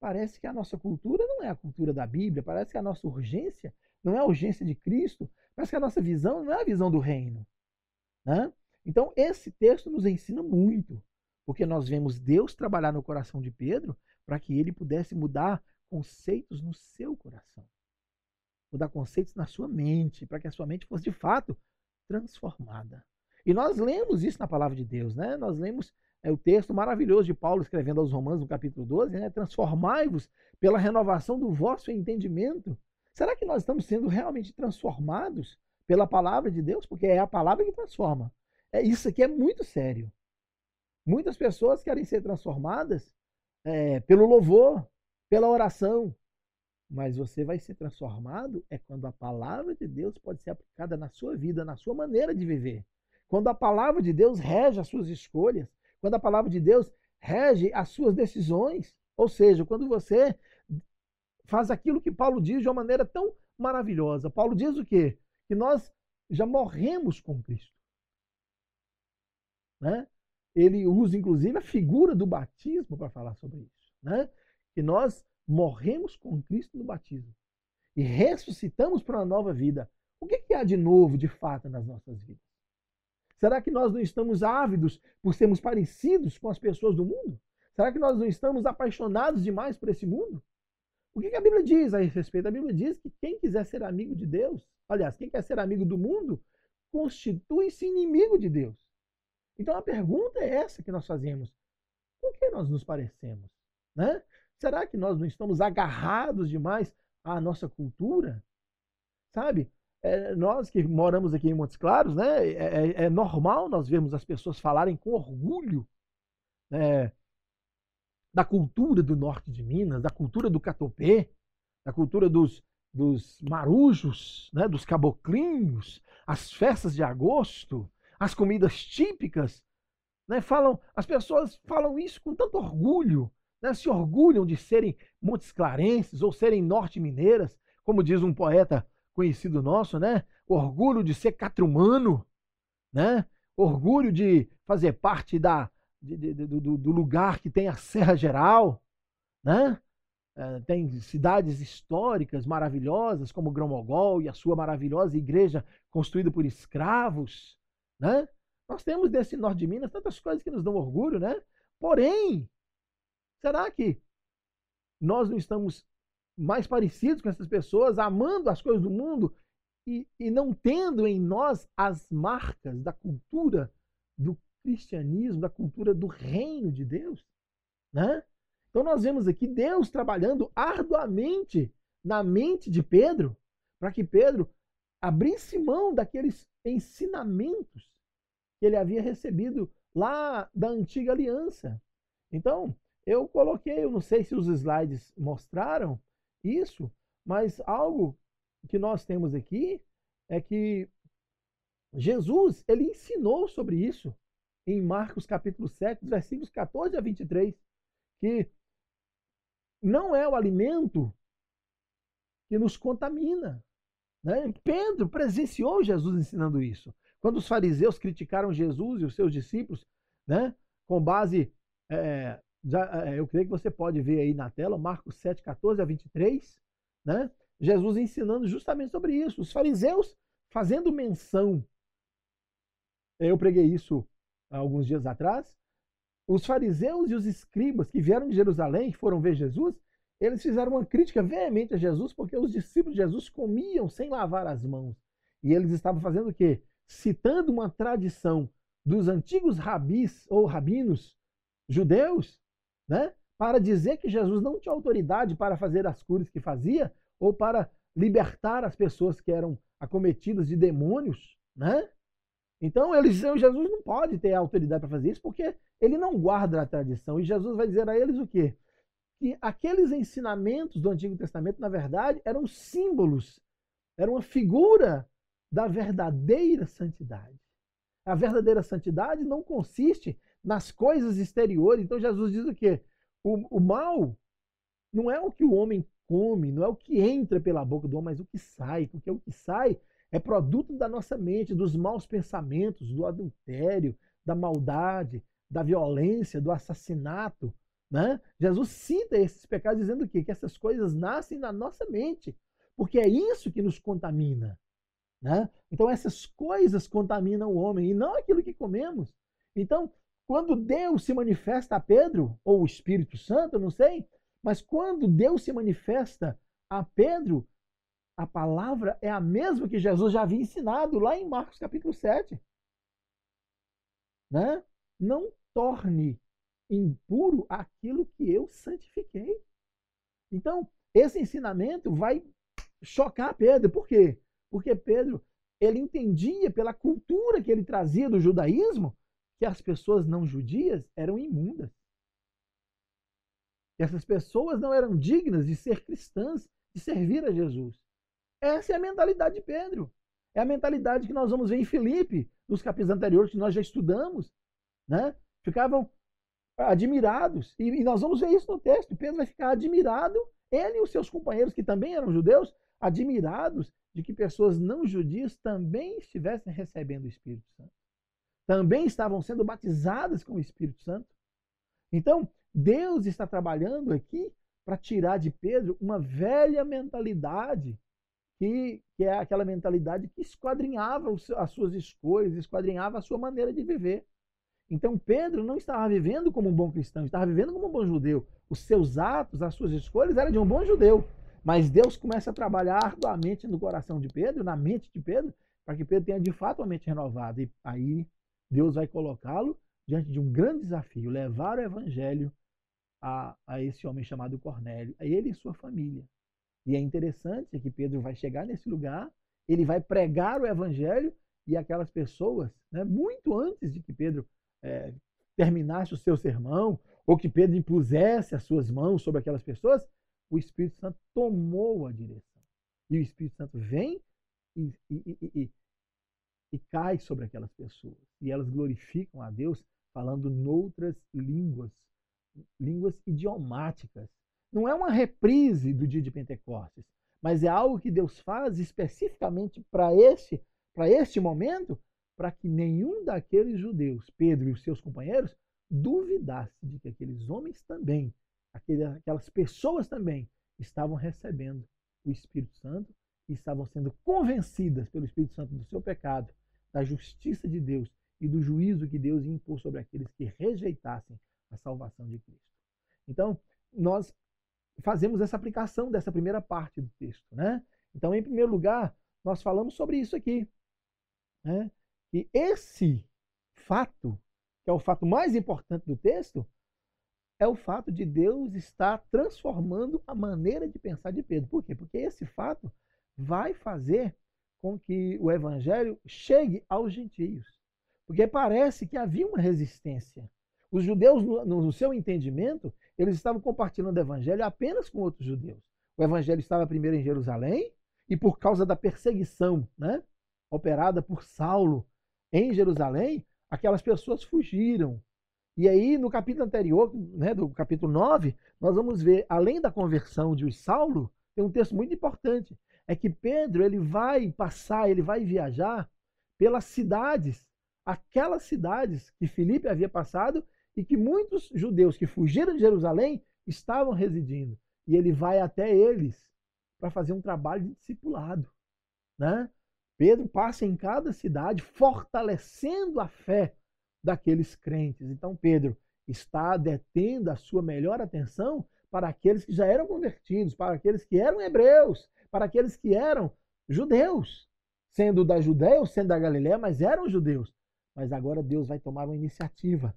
Parece que a nossa cultura não é a cultura da Bíblia, parece que a nossa urgência não é a urgência de Cristo, parece que a nossa visão não é a visão do reino. Né? Então, esse texto nos ensina muito, porque nós vemos Deus trabalhar no coração de Pedro para que ele pudesse mudar conceitos no seu coração, mudar conceitos na sua mente, para que a sua mente fosse de fato transformada. E nós lemos isso na palavra de Deus, né? Nós lemos é, o texto maravilhoso de Paulo escrevendo aos Romanos no capítulo 12, né? Transformai-vos pela renovação do vosso entendimento. Será que nós estamos sendo realmente transformados pela palavra de Deus? Porque é a palavra que transforma. É, isso aqui é muito sério. Muitas pessoas querem ser transformadas é, pelo louvor, pela oração. Mas você vai ser transformado é quando a palavra de Deus pode ser aplicada na sua vida, na sua maneira de viver. Quando a palavra de Deus rege as suas escolhas, quando a palavra de Deus rege as suas decisões. Ou seja, quando você faz aquilo que Paulo diz de uma maneira tão maravilhosa. Paulo diz o quê? Que nós já morremos com Cristo. Né? Ele usa, inclusive, a figura do batismo para falar sobre isso. Né? Que nós morremos com Cristo no batismo e ressuscitamos para uma nova vida. O que, que há de novo, de fato, nas nossas vidas? Será que nós não estamos ávidos por sermos parecidos com as pessoas do mundo? Será que nós não estamos apaixonados demais por esse mundo? O que a Bíblia diz a esse respeito? A Bíblia diz que quem quiser ser amigo de Deus, aliás, quem quer ser amigo do mundo, constitui-se inimigo de Deus. Então a pergunta é essa que nós fazemos: com que nós nos parecemos? Né? Será que nós não estamos agarrados demais à nossa cultura? Sabe? É, nós que moramos aqui em Montes Claros, né, é, é, é normal nós vermos as pessoas falarem com orgulho né, da cultura do norte de Minas, da cultura do catopê, da cultura dos, dos marujos, né, dos caboclinhos, as festas de agosto, as comidas típicas. Né, falam, as pessoas falam isso com tanto orgulho, né, se orgulham de serem montes clarenses ou serem norte-mineiras, como diz um poeta conhecido nosso, né? Orgulho de ser catrumano, né? Orgulho de fazer parte da, de, de, do, do, lugar que tem a Serra Geral, né? É, tem cidades históricas maravilhosas como Grão-Mogol e a sua maravilhosa igreja construída por escravos, né? Nós temos desse norte de Minas tantas coisas que nos dão orgulho, né? Porém, será que nós não estamos mais parecidos com essas pessoas, amando as coisas do mundo e, e não tendo em nós as marcas da cultura do cristianismo, da cultura do reino de Deus, né? Então nós vemos aqui Deus trabalhando arduamente na mente de Pedro, para que Pedro abrisse mão daqueles ensinamentos que ele havia recebido lá da antiga aliança. Então, eu coloquei, eu não sei se os slides mostraram, isso, mas algo que nós temos aqui é que Jesus, ele ensinou sobre isso em Marcos capítulo 7, versículos 14 a 23, que não é o alimento que nos contamina. Né? Pedro presenciou Jesus ensinando isso. Quando os fariseus criticaram Jesus e os seus discípulos, né, com base é, já, é, eu creio que você pode ver aí na tela, Marcos 7, 14 a 23, né? Jesus ensinando justamente sobre isso. Os fariseus fazendo menção. Eu preguei isso alguns dias atrás. Os fariseus e os escribas que vieram de Jerusalém, que foram ver Jesus, eles fizeram uma crítica veemente a Jesus porque os discípulos de Jesus comiam sem lavar as mãos. E eles estavam fazendo o quê? Citando uma tradição dos antigos rabis ou rabinos judeus né? para dizer que Jesus não tinha autoridade para fazer as curas que fazia ou para libertar as pessoas que eram acometidas de demônios, né? Então eles diziam Jesus não pode ter autoridade para fazer isso porque ele não guarda a tradição. E Jesus vai dizer a eles o quê? Que aqueles ensinamentos do Antigo Testamento, na verdade, eram símbolos, eram uma figura da verdadeira santidade. A verdadeira santidade não consiste nas coisas exteriores. Então Jesus diz o quê? O, o mal não é o que o homem come, não é o que entra pela boca do homem, mas o que sai, porque o que sai é produto da nossa mente, dos maus pensamentos, do adultério, da maldade, da violência, do assassinato. Né? Jesus cita esses pecados dizendo o quê? Que essas coisas nascem na nossa mente, porque é isso que nos contamina. Né? Então essas coisas contaminam o homem e não aquilo que comemos. Então, quando Deus se manifesta a Pedro, ou o Espírito Santo, não sei, mas quando Deus se manifesta a Pedro, a palavra é a mesma que Jesus já havia ensinado lá em Marcos capítulo 7. Né? Não torne impuro aquilo que eu santifiquei. Então, esse ensinamento vai chocar Pedro. Por quê? Porque Pedro, ele entendia pela cultura que ele trazia do judaísmo que as pessoas não judias eram imundas. Que essas pessoas não eram dignas de ser cristãs, de servir a Jesus. Essa é a mentalidade de Pedro. É a mentalidade que nós vamos ver em Filipe, nos capítulos anteriores que nós já estudamos. Né? Ficavam admirados. E, e nós vamos ver isso no texto. Pedro vai ficar admirado, ele e os seus companheiros, que também eram judeus, admirados de que pessoas não judias também estivessem recebendo o Espírito Santo. Também estavam sendo batizadas com o Espírito Santo. Então, Deus está trabalhando aqui para tirar de Pedro uma velha mentalidade que, que é aquela mentalidade que esquadrinhava as suas escolhas, esquadrinhava a sua maneira de viver. Então Pedro não estava vivendo como um bom cristão, estava vivendo como um bom judeu. Os seus atos, as suas escolhas eram de um bom judeu. Mas Deus começa a trabalhar arduamente no coração de Pedro, na mente de Pedro, para que Pedro tenha de fato a mente renovada. E aí Deus vai colocá-lo diante de um grande desafio, levar o evangelho a, a esse homem chamado Cornélio, a ele e sua família. E é interessante que Pedro vai chegar nesse lugar, ele vai pregar o evangelho e aquelas pessoas, né, muito antes de que Pedro é, terminasse o seu sermão, ou que Pedro impusesse as suas mãos sobre aquelas pessoas, o Espírito Santo tomou a direção. E o Espírito Santo vem e, e, e, e cai sobre aquelas pessoas. E elas glorificam a Deus falando noutras línguas, línguas idiomáticas. Não é uma reprise do dia de Pentecostes, mas é algo que Deus faz especificamente para este, para este momento, para que nenhum daqueles judeus, Pedro e os seus companheiros, duvidasse de que aqueles homens também, aquelas pessoas também, estavam recebendo o Espírito Santo e estavam sendo convencidas pelo Espírito Santo do seu pecado, da justiça de Deus e do juízo que Deus impor sobre aqueles que rejeitassem a salvação de Cristo. Então, nós fazemos essa aplicação dessa primeira parte do texto. Né? Então, em primeiro lugar, nós falamos sobre isso aqui. Né? E esse fato, que é o fato mais importante do texto, é o fato de Deus estar transformando a maneira de pensar de Pedro. Por quê? Porque esse fato vai fazer com que o evangelho chegue aos gentios. Porque parece que havia uma resistência. Os judeus, no, seu entendimento, eles estavam compartilhando o evangelho apenas com outros judeus. O evangelho estava primeiro em Jerusalém, e por causa da perseguição né, operada por Saulo em Jerusalém, aquelas pessoas fugiram. E aí, no capítulo anterior, né, do capítulo 9, nós vamos ver, além da conversão de Saulo, tem um texto muito importante. É que Pedro ele vai passar, ele vai viajar pelas cidades, aquelas cidades que Filipe havia passado e que muitos judeus que fugiram de Jerusalém estavam residindo. E ele vai até eles para fazer um trabalho de discipulado. Né? Pedro passa em cada cidade fortalecendo a fé daqueles crentes. Então, Pedro está detendo a sua melhor atenção para aqueles que já eram convertidos, para aqueles que eram hebreus, para aqueles que eram judeus, sendo da Judéia ou sendo da Galiléia, mas eram judeus. Mas agora Deus vai tomar uma iniciativa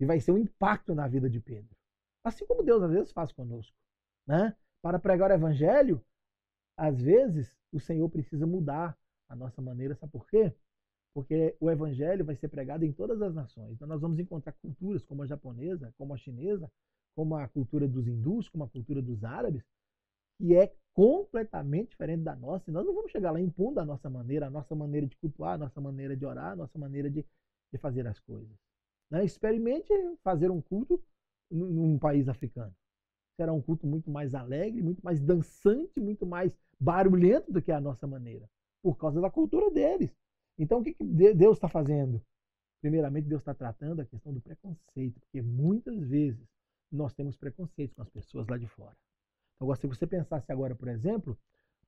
e vai ser um impacto na vida de Pedro. Assim como Deus às vezes faz conosco. Né? Para pregar o evangelho, às vezes o Senhor precisa mudar a nossa maneira, sabe por quê? Porque o evangelho vai ser pregado em todas as nações. Então nós vamos encontrar culturas como a japonesa, como a chinesa, como a cultura dos hindus, como a cultura dos árabes, que é completamente diferente da nossa. E nós não vamos chegar lá impondo a nossa maneira, a nossa maneira de cultuar, a nossa maneira de orar, a nossa maneira de, de fazer as coisas. Né? Experimente fazer um culto num país africano. Será um culto muito mais alegre, muito mais dançante, muito mais barulhento do que a nossa maneira, por causa da cultura deles. Então, o que, que Deus está fazendo? primeiramente, Deus está tratando a questão do preconceito, porque muitas vezes nós temos preconceito com as pessoas lá de fora. Eu que você pensasse agora, por exemplo,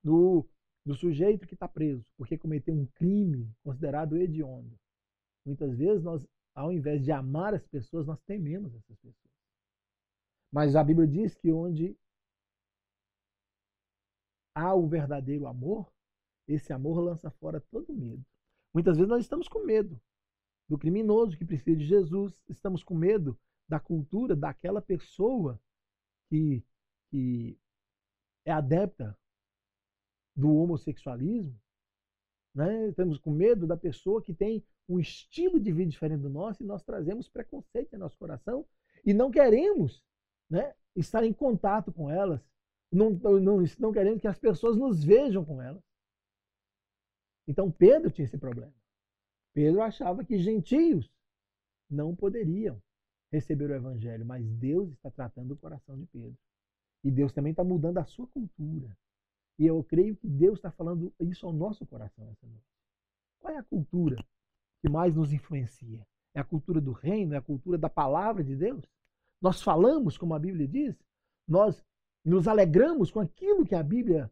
no, no sujeito que está preso porque cometeu um crime considerado hediondo. Muitas vezes nós, ao invés de amar as pessoas, nós tememos essas pessoas. Mas a Bíblia diz que onde há o verdadeiro amor, esse amor lança fora todo medo. Muitas vezes nós estamos com medo do criminoso que precisa de Jesus, estamos com medo da cultura daquela pessoa que, que é adepta do homossexualismo, né? estamos com medo da pessoa que tem um estilo de vida diferente do nosso e nós trazemos preconceito em nosso coração e não queremos né, estar em contato com elas, não, não, não queremos que as pessoas nos vejam com elas. Então Pedro tinha esse problema. Pedro achava que gentios não poderiam receber o evangelho, mas Deus está tratando o coração de Pedro. E Deus também está mudando a sua cultura. E eu creio que Deus está falando isso ao nosso coração essa noite. Qual é a cultura que mais nos influencia? É a cultura do reino? É a cultura da palavra de Deus? Nós falamos, como a Bíblia diz? Nós nos alegramos com aquilo que a Bíblia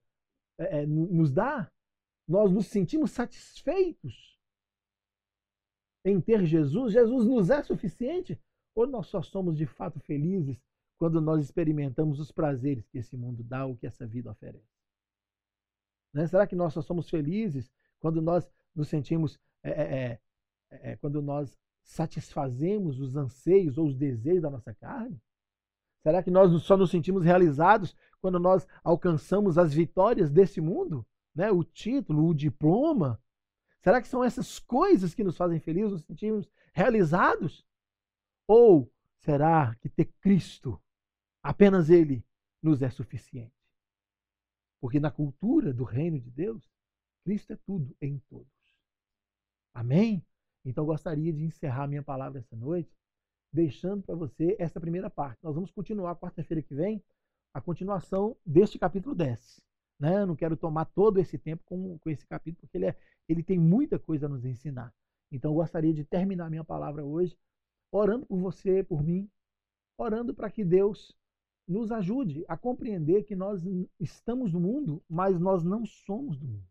é, é nos dá? Nós nos sentimos satisfeitos em ter Jesus? Jesus nos é suficiente? Ou nós só somos de fato felizes quando nós experimentamos os prazeres que esse mundo dá ou que essa vida oferece? Né? Será que nós só somos felizes quando nós nos sentimos, é, é, é, é, quando nós satisfazemos os anseios ou os desejos da nossa carne? Será que nós só nos sentimos realizados quando nós alcançamos as vitórias desse mundo? Né? O título, o diploma? Será que são essas coisas que nos fazem felizes, nos sentimos realizados? Ou será que ter Cristo, apenas Ele, nos é suficiente? Porque na cultura do reino de Deus, Cristo é tudo em todos. Amém? Então gostaria de encerrar minha palavra essa noite, deixando para você essa primeira parte. Nós vamos continuar quarta-feira que vem a continuação deste capítulo 10. Né? Eu não quero tomar todo esse tempo com, com esse capítulo, porque ele, é, ele tem muita coisa a nos ensinar. Então gostaria de terminar minha palavra hoje orando por você, por mim, orando para que Deus nos ajude a compreender que nós estamos no mundo, mas nós não somos do mundo.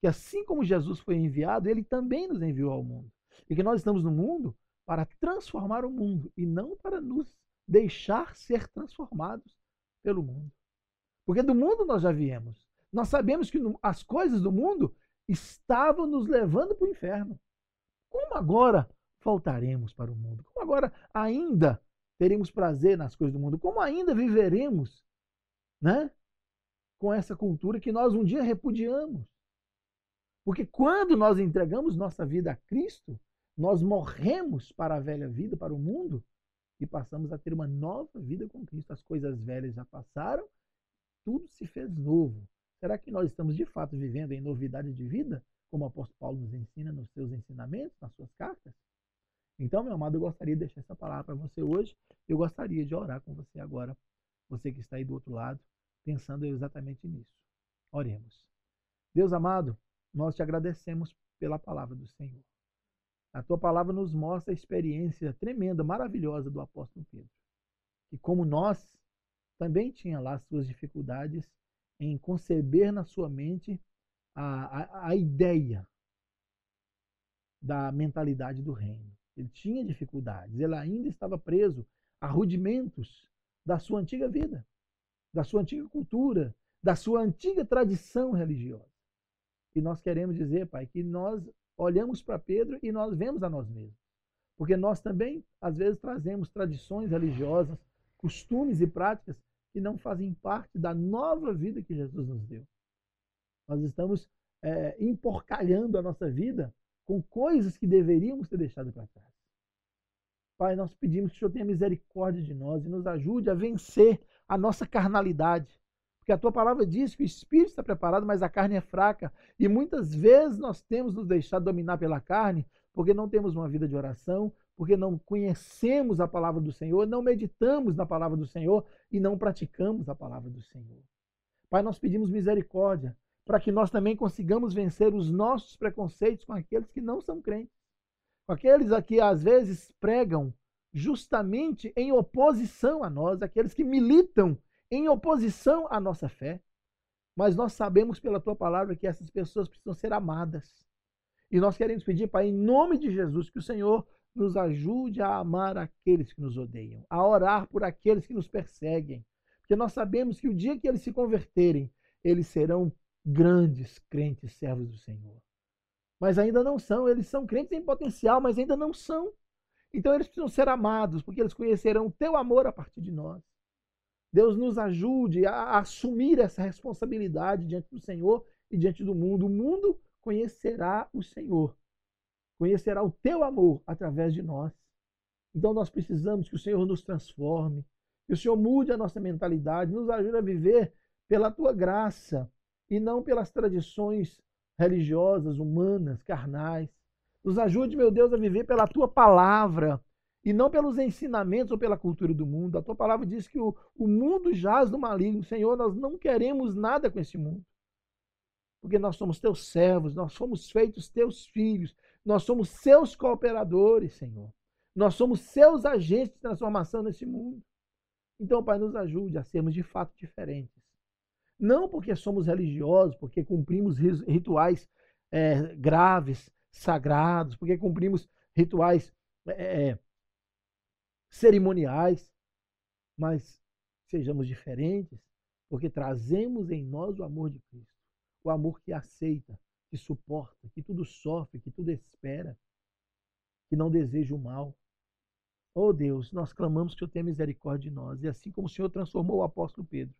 Que assim como Jesus foi enviado, ele também nos enviou ao mundo. E que nós estamos no mundo para transformar o mundo e não para nos deixar ser transformados pelo mundo. Porque do mundo nós já viemos. Nós sabemos que as coisas do mundo estavam nos levando para o inferno. Como agora voltaremos para o mundo? Como agora ainda teremos prazer nas coisas do mundo? Como ainda viveremos, né? Com essa cultura que nós um dia repudiamos. Porque quando nós entregamos nossa vida a Cristo, nós morremos para a velha vida, para o mundo, e passamos a ter uma nova vida com Cristo. As coisas velhas já passaram, tudo se fez novo. Será que nós estamos de fato vivendo em novidade de vida, como o apóstolo Paulo nos ensina nos seus ensinamentos, nas suas cartas? Então, meu amado, eu gostaria de deixar essa palavra para você hoje. Eu gostaria de orar com você agora, você que está aí do outro lado, pensando exatamente nisso. Oremos. Deus amado, nós te agradecemos pela palavra do Senhor. A tua palavra nos mostra a experiência tremenda, maravilhosa do apóstolo Pedro. Que, como nós, também tinha lá suas dificuldades em conceber na sua mente a, a, a ideia da mentalidade do reino. Ele tinha dificuldades, ele ainda estava preso a rudimentos da sua antiga vida, da sua antiga cultura, da sua antiga tradição religiosa. E nós queremos dizer, Pai, que nós olhamos para Pedro e nós vemos a nós mesmos. Porque nós também, às vezes, trazemos tradições religiosas, costumes e práticas que não fazem parte da nova vida que Jesus nos deu. Nós estamos é, emporcalhando a nossa vida com coisas que deveríamos ter deixado para trás. Pai, nós pedimos que o Senhor tenha misericórdia de nós e nos ajude a vencer a nossa carnalidade. Porque a tua palavra diz que o espírito está preparado, mas a carne é fraca. E muitas vezes nós temos nos deixado dominar pela carne, porque não temos uma vida de oração, porque não conhecemos a palavra do Senhor, não meditamos na palavra do Senhor e não praticamos a palavra do Senhor. Pai, nós pedimos misericórdia para que nós também consigamos vencer os nossos preconceitos com aqueles que não são crentes. com aqueles a que às vezes pregam justamente em oposição a nós, aqueles que militam em oposição à nossa fé. Mas nós sabemos pela tua palavra que essas pessoas precisam ser amadas. E nós queremos pedir, Pai, em nome de Jesus, que o Senhor nos ajude a amar aqueles que nos odeiam, a orar por aqueles que nos perseguem. Porque nós sabemos que o dia que eles se converterem, eles serão grandes crentes servos do Senhor. Mas ainda não são, eles são crentes em potencial, mas ainda não são. Então eles precisam ser amados, porque eles conhecerão o teu amor a partir de nós. Deus nos ajude a assumir essa responsabilidade diante do Senhor e diante do mundo. O mundo conhecerá o Senhor, conhecerá o teu amor através de nós. Então nós precisamos que o Senhor nos transforme, que o Senhor mude a nossa mentalidade, nos ajude a viver pela tua graça e não pelas tradições religiosas, humanas, carnais. Nos ajude, meu Deus, a viver pela tua palavra e não pelos ensinamentos ou pela cultura do mundo. A tua palavra diz que o, o mundo jaz do maligno. Senhor, nós não queremos nada com esse mundo. Porque nós somos teus servos, nós somos feitos teus filhos, nós somos seus cooperadores, Senhor. Nós somos seus agentes de transformação nesse mundo. Então, Pai, nos ajude a sermos de fato diferentes. Não porque somos religiosos, porque cumprimos rituais é, graves, sagrados, porque cumprimos rituais é, cerimoniais, mas sejamos diferentes, porque trazemos em nós o amor de Cristo, o amor que aceita, que suporta, que tudo sofre, que tudo espera, que não deseja o mal. Oh Deus, nós clamamos que o Senhor tenha misericórdia de nós, e assim como o Senhor transformou o apóstolo Pedro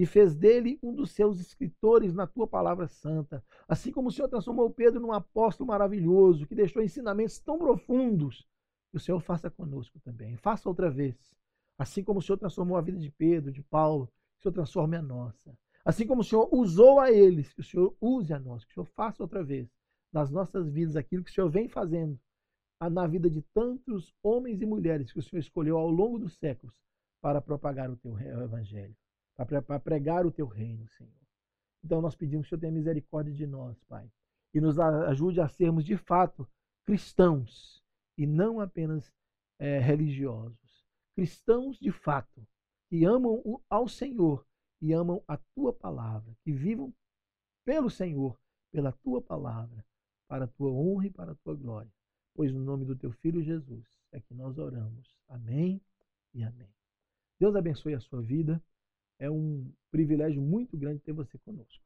e fez dele um dos seus escritores na tua palavra santa. Assim como o Senhor transformou Pedro num apóstolo maravilhoso, que deixou ensinamentos tão profundos, que o Senhor faça conosco também. Faça outra vez. Assim como o Senhor transformou a vida de Pedro, de Paulo, que o Senhor transforme a nossa. Assim como o Senhor usou a eles, que o Senhor use a nós, que o Senhor faça outra vez nas nossas vidas aquilo que o Senhor vem fazendo na vida de tantos homens e mulheres que o Senhor escolheu ao longo dos séculos para propagar o teu evangelho para pregar o teu reino, Senhor. Então nós pedimos que o Senhor tenha misericórdia de nós, Pai, e nos ajude a sermos de fato cristãos e não apenas é, religiosos. Cristãos de fato, que amam ao Senhor e amam a tua palavra, que vivam pelo Senhor, pela tua palavra, para a tua honra e para a tua glória. Pois no nome do teu filho Jesus é que nós oramos. Amém e amém. Deus abençoe a sua vida. É um privilégio muito grande ter você conosco.